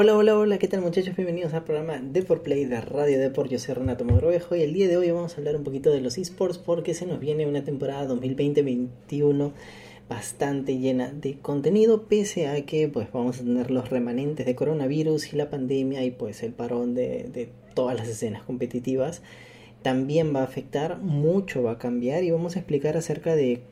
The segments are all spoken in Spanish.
Hola, hola, hola, ¿qué tal muchachos? Bienvenidos al programa Deport Play de Radio Deport. Yo soy Renato Mogrovejo y el día de hoy vamos a hablar un poquito de los esports porque se nos viene una temporada 2020-2021 bastante llena de contenido pese a que pues vamos a tener los remanentes de coronavirus y la pandemia y pues el parón de, de todas las escenas competitivas también va a afectar, mucho va a cambiar y vamos a explicar acerca de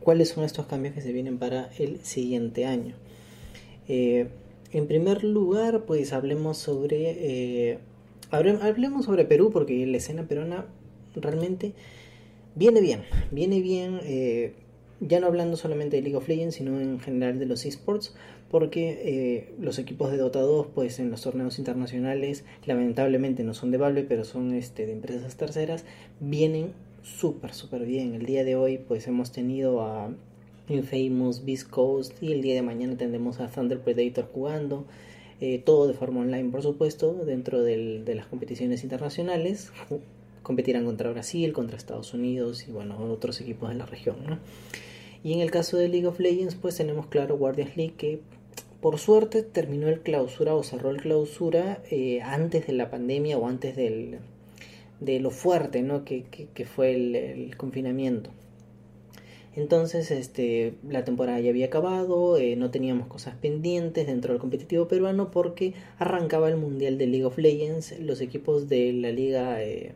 cuáles son estos cambios que se vienen para el siguiente año. Eh, en primer lugar, pues hablemos sobre. Eh, hablemos sobre Perú, porque la escena peruana realmente viene bien. Viene bien. Eh, ya no hablando solamente de League of Legends, sino en general de los esports, porque eh, los equipos de Dota 2, pues en los torneos internacionales, lamentablemente no son de Valve, pero son este, de empresas terceras, vienen súper, súper bien. El día de hoy, pues hemos tenido a Infamous, Beast Coast y el día de mañana tendremos a Thunder Predator jugando. Eh, todo de forma online, por supuesto, dentro del, de las competiciones internacionales. Competirán contra Brasil, contra Estados Unidos y bueno, otros equipos de la región. Y en el caso de League of Legends, pues tenemos claro Guardians League que por suerte terminó el clausura o cerró el clausura eh, antes de la pandemia o antes del, de lo fuerte ¿no? que, que, fue el confinamiento. Entonces, este, la temporada ya había acabado, eh, no teníamos cosas pendientes dentro del competitivo peruano porque arrancaba el Mundial de League of Legends. Los equipos de la liga eh,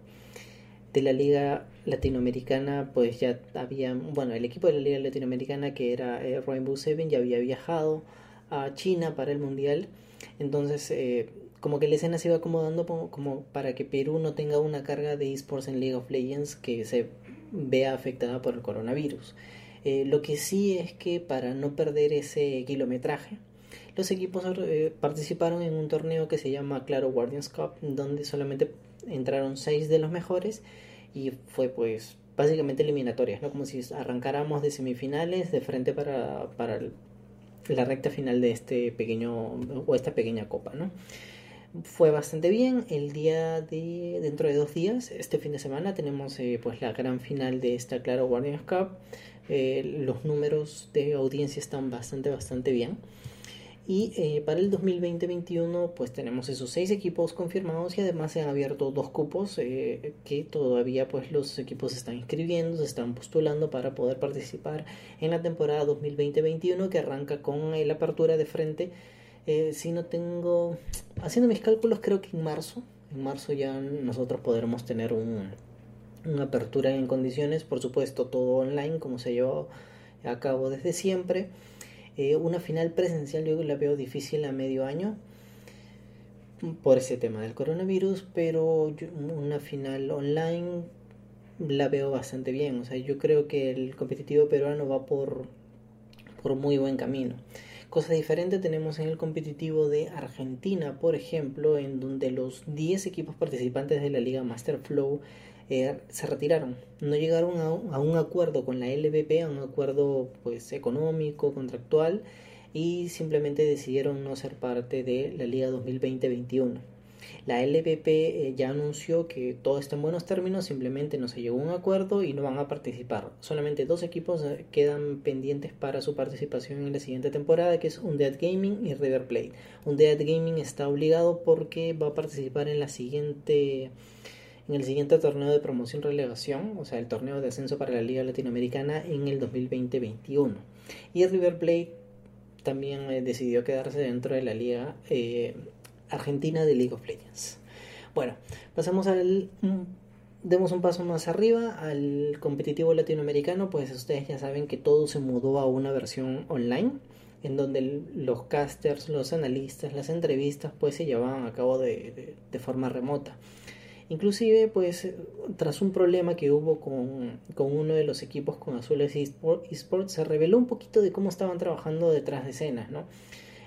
de la liga latinoamericana, pues ya habían, bueno, el equipo de la liga latinoamericana que era eh, Rainbow Seven ya había viajado a China para el Mundial. Entonces, como que la escena se iba acomodando como, como, para que Perú no tenga una carga de esports en League of Legends que se vea afectada por el coronavirus. Eh, lo que sí es que para no perder ese kilometraje, los equipos eh, participaron en un torneo que se llama Claro Guardians Cup, donde solamente entraron seis de los mejores y fue pues básicamente eliminatorias, ¿no? Como si arrancáramos de semifinales de frente para, para la recta final de este pequeño o esta pequeña copa, ¿no? Fue bastante bien. El día de dentro de dos días, este fin de semana, tenemos eh, pues la gran final de esta Claro Guardians Cup. Eh, los números de audiencia están bastante, bastante bien. Y eh, para el 2020-21 pues tenemos esos seis equipos confirmados y además se han abierto dos cupos que todavía pues los equipos están inscribiendo, se están postulando para poder participar en la temporada 2020-21 que arranca con la apertura de frente eh, si no tengo, haciendo mis cálculos, creo que en marzo, en marzo ya nosotros podremos tener un, una apertura en condiciones, por supuesto todo online como se llevó a cabo desde siempre. Eh, una final presencial yo la veo difícil a medio año por ese tema del coronavirus, pero una final online la veo bastante bien. O sea, yo creo que el competitivo peruano va por, por muy buen camino. Cosa diferente tenemos en el competitivo de Argentina, por ejemplo, en donde los 10 equipos participantes de la Liga Master Flow eh, se retiraron. No llegaron a, a, un acuerdo con la LVP, a un acuerdo pues económico, contractual, y simplemente decidieron no ser parte de la Liga 2020-21. La LPP eh, ya anunció que todo está en buenos términos, simplemente no se llegó a un acuerdo y no van a participar. Solamente dos equipos eh, quedan pendientes para su participación en la siguiente temporada, que es Undead Gaming y River Plate. Undead Gaming está obligado porque va a participar en la siguiente en el siguiente torneo de promoción relegación, o sea, el torneo de ascenso para la Liga Latinoamericana en el 2020-21. Y River Plate también eh, decidió quedarse dentro de la liga Argentina de League of Legends. Bueno, pasamos al... Demos un paso más arriba al competitivo latinoamericano, pues ustedes ya saben que todo se mudó a una versión online, en donde los casters, los analistas, las entrevistas, pues se llevaban a cabo de, forma remota. Inclusive, pues, tras un problema que hubo con, con uno de los equipos con Azules Esports, se reveló un poquito de cómo estaban trabajando detrás de escenas, ¿no?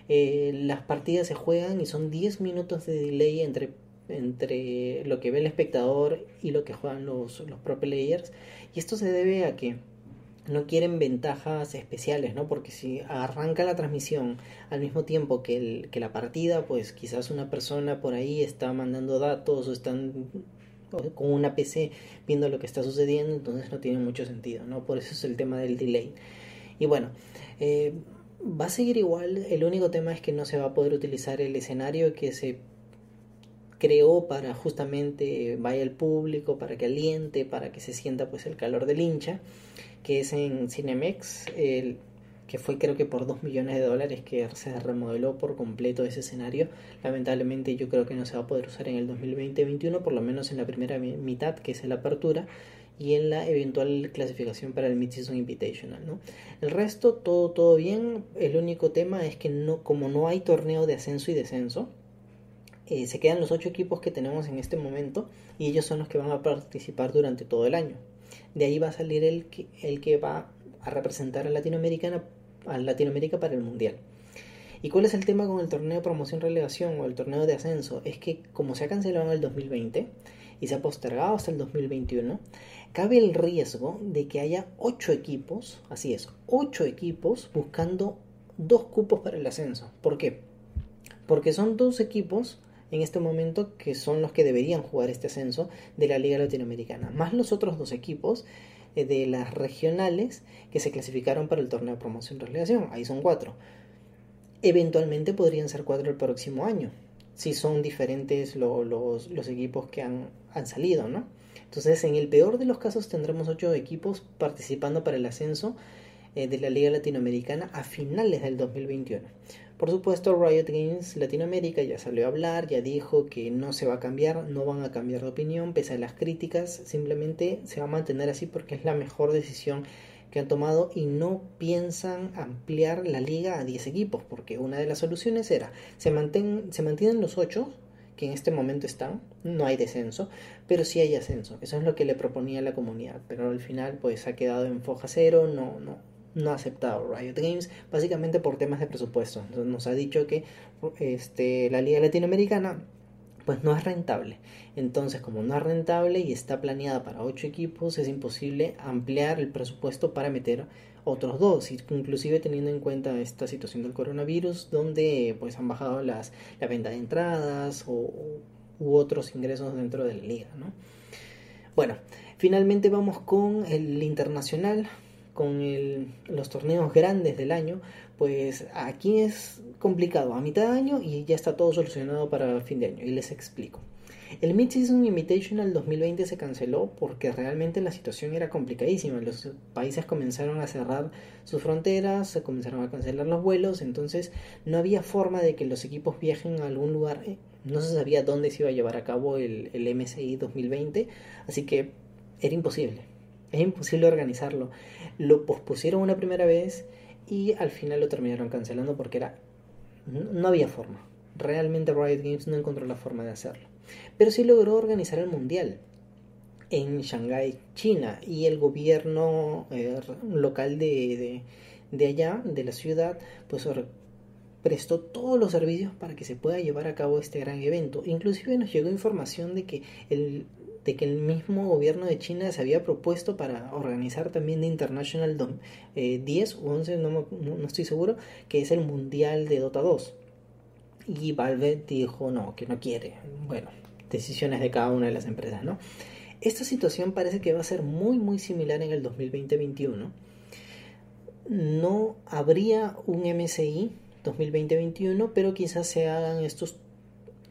Eh, las partidas se juegan y son 10 minutos de delay entre, entre lo que ve el espectador y lo que juegan los, los pro players. Y esto se debe a que no quieren ventajas especiales, ¿no? Porque si arranca la transmisión al mismo tiempo que, el, que la partida, pues quizás una persona por ahí está mandando datos o están con una PC viendo lo que está sucediendo, entonces no tiene mucho sentido, ¿no? Por eso es el tema del delay. Y bueno, eh, va a seguir igual, el único tema es que no se va a poder utilizar el escenario que se creó para justamente vaya el público, para que aliente, para que se sienta pues el calor del hincha, que es en Cinemex, el, que fue creo que por 2 millones de dólares que se remodeló por completo ese escenario. Lamentablemente yo creo que no se va a poder usar en el 2020-2021, por lo menos en la primera mitad, que es la apertura, y en la eventual clasificación para el Mid-Season Invitational. ¿no? El resto, todo, todo bien. El único tema es que no, como no hay torneo de ascenso y descenso, eh, se quedan los ocho equipos que tenemos en este momento y ellos son los que van a participar durante todo el año. De ahí va a salir el que, el que va a representar a Latinoamérica, a Latinoamérica para el Mundial. ¿Y cuál es el tema con el torneo de promoción relegación o el torneo de ascenso? Es que como se ha cancelado en el 2020 y se ha postergado hasta el 2021, cabe el riesgo de que haya ocho equipos, así es, ocho equipos buscando dos cupos para el ascenso. ¿Por qué? Porque son dos equipos en este momento que son los que deberían jugar este ascenso de la Liga Latinoamericana, más los otros dos equipos eh, de las regionales que se clasificaron para el torneo de promoción relegación, ahí son cuatro. Eventualmente podrían ser cuatro el próximo año, si son diferentes los, los, equipos que han, han salido, ¿no? Entonces, en el peor de los casos tendremos ocho equipos participando para el ascenso eh, de la Liga Latinoamericana a finales del 2021. Por supuesto, Riot Games Latinoamérica ya salió a hablar, ya dijo que no se va a cambiar, no van a cambiar de opinión, pese a las críticas, simplemente se va a mantener así porque es la mejor decisión que han tomado y no piensan ampliar la liga a 10 equipos, porque una de las soluciones era, se, manten, se mantienen los 8, que en este momento están, no hay descenso, pero sí hay ascenso, eso es lo que le proponía la comunidad, pero al final pues ha quedado en foja cero, no, no, no ha aceptado Riot Games, básicamente por temas de presupuesto. Entonces nos ha dicho que este, la Liga Latinoamericana pues no es rentable. Entonces, como no es rentable y está planeada para ocho equipos, es imposible ampliar el presupuesto para meter otros dos, inclusive teniendo en cuenta esta situación del coronavirus, donde pues han bajado las, la venta de entradas o, u otros ingresos dentro de la liga, ¿no? Bueno, finalmente vamos con el internacional, con los torneos grandes del año, pues aquí es complicado a mitad de año y ya está todo solucionado para fin de año. Y les explico. El Mid-Season Invitational 2020 se canceló porque realmente la situación era complicadísima. Los países comenzaron a cerrar sus fronteras, se comenzaron a cancelar los vuelos, entonces no había forma de que los equipos viajen a algún lugar. Eh, no se sabía dónde se iba a llevar a cabo el, el MSI 2020, así que era imposible. Es imposible organizarlo. Lo pospusieron una primera vez y al final lo terminaron cancelando porque era no había forma. Realmente Riot Games no encontró la forma de hacerlo. Pero sí logró organizar el mundial en Shanghái, China, y el gobierno eh, local de, de, allá, de la ciudad, pues prestó todos los servicios para que se pueda llevar a cabo este gran evento. Inclusive nos llegó información de que el, de que el mismo gobierno de China se había propuesto para organizar también de International 10 o 11, no, no, estoy seguro, que es el Mundial de Dota 2. Y Valve dijo no, que no quiere. Bueno, decisiones de cada una de las empresas, ¿no? Esta situación parece que va a ser muy muy similar en el 2020-21. No habría un MSI 2020-21, pero quizás se hagan estos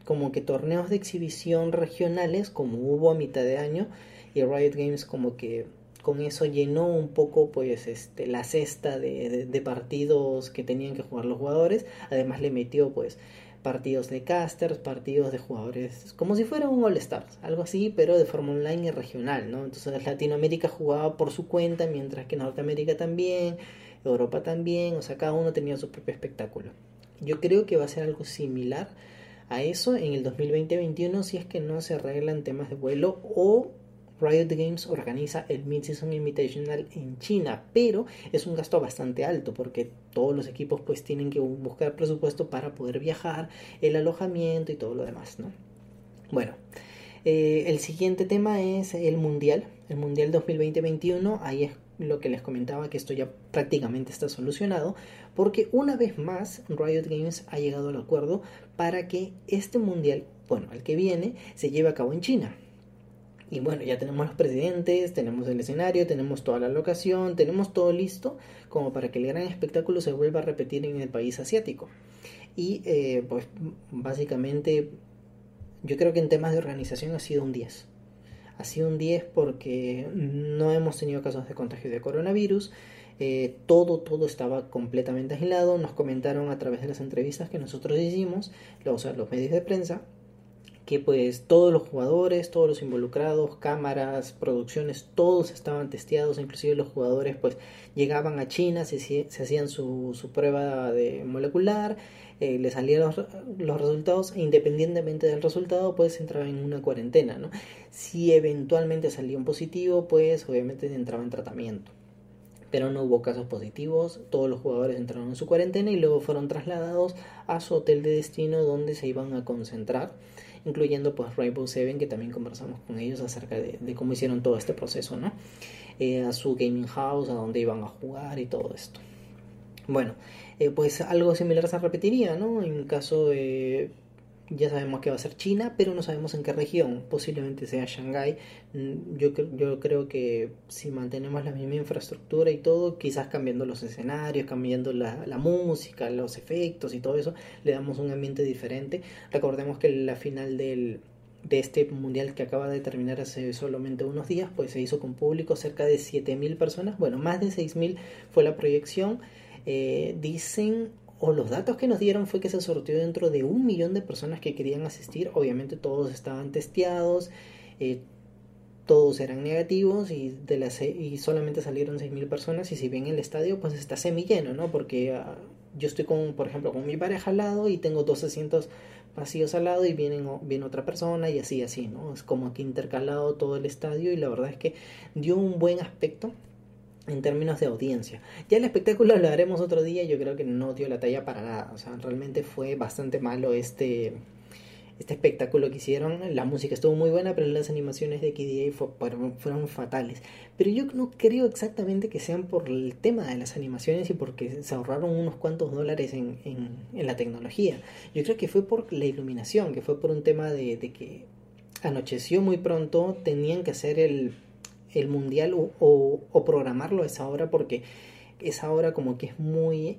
como que torneos de exhibición regionales como hubo a mitad de año y Riot Games como que con eso llenó un poco pues este la cesta de, partidos que tenían que jugar los jugadores. Además le metió pues partidos de casters partidos de jugadores como si fuera un All Stars algo así pero de forma online y regional no entonces Latinoamérica jugaba por su cuenta mientras que Norteamérica también Europa también o sea cada uno tenía su propio espectáculo. Yo creo que va a ser algo similar a eso en el 2020-21 si es que no se arreglan temas de vuelo o Riot Games organiza el Mid-Season Invitational en China, pero es un gasto bastante alto porque todos los equipos pues tienen que buscar presupuesto para poder viajar, el alojamiento y todo lo demás, ¿no? Bueno, eh, el siguiente tema es el Mundial, el Mundial 2020-21, ahí es lo que les comentaba que esto ya prácticamente está solucionado, porque una vez más Riot Games ha llegado al acuerdo para que este mundial, bueno, el que viene, se lleve a cabo en China. Y bueno, ya tenemos los presidentes, tenemos el escenario, tenemos toda la locación, tenemos todo listo como para que el gran espectáculo se vuelva a repetir en el país asiático. Y eh, pues básicamente yo creo que en temas de organización ha sido un 10. Ha sido un 10 porque no hemos tenido casos de contagio de coronavirus. Eh, todo, todo estaba completamente aislado. Nos comentaron a través de las entrevistas que nosotros hicimos, sea, los medios de prensa, que pues todos los jugadores, todos los involucrados, cámaras, producciones, todos estaban testeados, inclusive los jugadores pues llegaban a China, se, hacían su, su, prueba de molecular, eh, le salían los, los, resultados e independientemente del resultado pues entraba en una cuarentena, ¿no? Si eventualmente salía un positivo pues obviamente entraba en tratamiento pero no hubo casos positivos, todos los jugadores entraron en su cuarentena y luego fueron trasladados a su hotel de destino donde se iban a concentrar incluyendo pues Rainbow Seven, que también conversamos con ellos acerca de, cómo hicieron todo este proceso, ¿no? Eh, a su gaming house, a dónde iban a jugar y todo esto. Bueno, eh, pues algo similar se repetiría, ¿no? En caso de ya sabemos que va a ser China, pero no sabemos en qué región. Posiblemente sea Shanghái. Mm, yo, yo creo que si mantenemos la misma infraestructura y todo, quizás cambiando los escenarios, cambiando la, la, música, los efectos y todo eso, le damos un ambiente diferente. Recordemos que la final del, de este mundial que acaba de terminar hace solamente unos días, pues se hizo con público cerca de 7.000 personas. Bueno, más de 6.000 fue la proyección. Eh, dicen o los datos que nos dieron fue que se sorteó dentro de un millón de personas que querían asistir. Obviamente todos estaban testeados, eh, todos eran negativos y, de las, y solamente salieron 6.000 personas. Y si bien el estadio pues está semi lleno, ¿no? Porque ah, yo estoy con, por ejemplo, con mi pareja al lado y tengo dos asientos vacíos al lado y vienen, viene otra persona y así, así, ¿no? Es como que intercalado todo el estadio y la verdad es que dio un buen aspecto en términos de audiencia. Ya el espectáculo lo haremos otro día, yo creo que no dio la talla para nada, o sea, realmente fue bastante malo este, este espectáculo que hicieron, la música estuvo muy buena, pero las animaciones de KDA fueron, fueron fatales. Pero yo no creo exactamente que sean por el tema de las animaciones y porque se ahorraron unos cuantos dólares en, en, la tecnología. Yo creo que fue por la iluminación, que fue por un tema de que anocheció muy pronto, tenían que hacer el el mundial o, o, programarlo a esa hora porque esa hora como que es muy,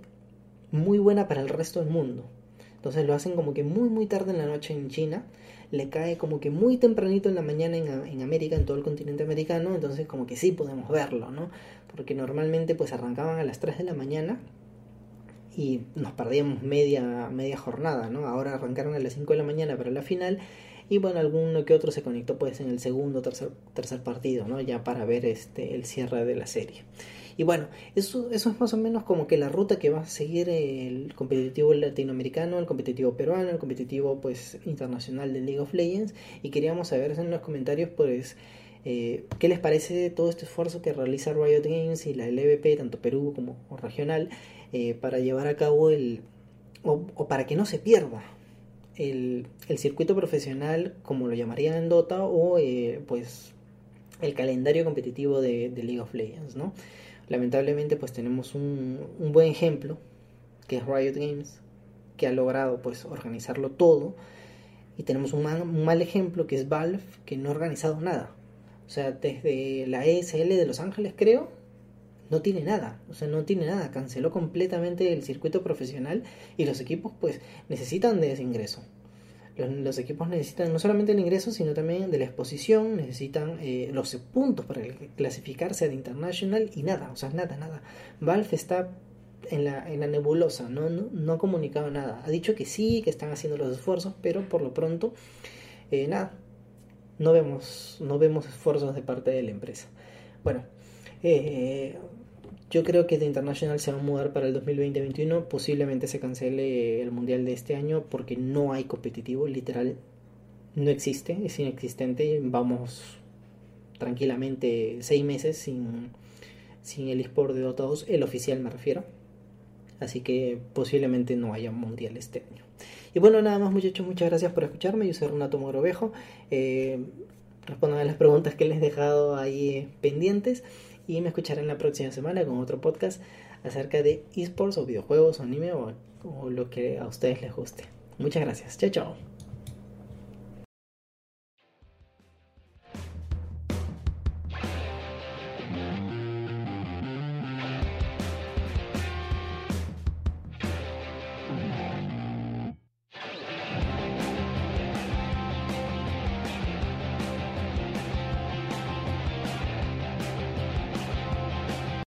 muy buena para el resto del mundo. Entonces lo hacen como que muy muy tarde en la noche en China, le cae como que muy tempranito en la mañana en, en, América, en todo el continente americano, entonces como que sí podemos verlo, ¿no? Porque normalmente pues arrancaban a las 3 de la mañana y nos perdíamos media, media jornada, ¿no? Ahora arrancaron a las 5 de la mañana para la final y bueno, alguno que otro se conectó pues en el segundo tercer, tercer partido, ¿no? Ya para ver este, el cierre de la serie. Y bueno, eso, eso es más o menos como que la ruta que va a seguir el competitivo latinoamericano, el competitivo peruano, el competitivo pues internacional de League of Legends. Y queríamos saber en los comentarios pues eh, qué les parece todo este esfuerzo que realiza Riot Games y la LVP, tanto Perú como regional, eh, para llevar a cabo el... o para que no se pierda el, circuito profesional, como lo llamarían en Dota, o eh, pues el calendario competitivo de, League of Legends, ¿no? Lamentablemente pues tenemos un, buen ejemplo, que es Riot Games, que ha logrado pues organizarlo todo, y tenemos un, un mal ejemplo que es Valve, que no ha organizado nada. O sea, desde la ESL de Los Ángeles creo, no tiene nada, o sea, no tiene nada, canceló completamente el circuito profesional y los equipos pues necesitan de ese ingreso. Los, equipos necesitan no solamente el ingreso, sino también de la exposición, necesitan eh, los puntos para clasificarse de International y nada, o sea, nada, nada. Valve está en la, en la nebulosa, no, no, ha comunicado nada. Ha dicho que sí, que están haciendo los esfuerzos, pero por lo pronto, eh, nada, no vemos, no vemos esfuerzos de parte de la empresa. Bueno, eh, yo creo que The International se va a mudar para el 2020-2021. Posiblemente se cancele el mundial de este año porque no hay competitivo, literal. No existe, es inexistente. Vamos tranquilamente seis meses sin, sin el eSport de Dota 2, el oficial me refiero. Así que posiblemente no haya mundial este año. Y bueno, nada más muchachos, muchas gracias por escucharme. Yo soy Renato Mogrovejo. Eh, respondan a las preguntas que les he dejado ahí pendientes y me escucharán la próxima semana con otro podcast acerca de esports o videojuegos o anime o, o lo que a ustedes les guste. Muchas gracias. Chao, chao.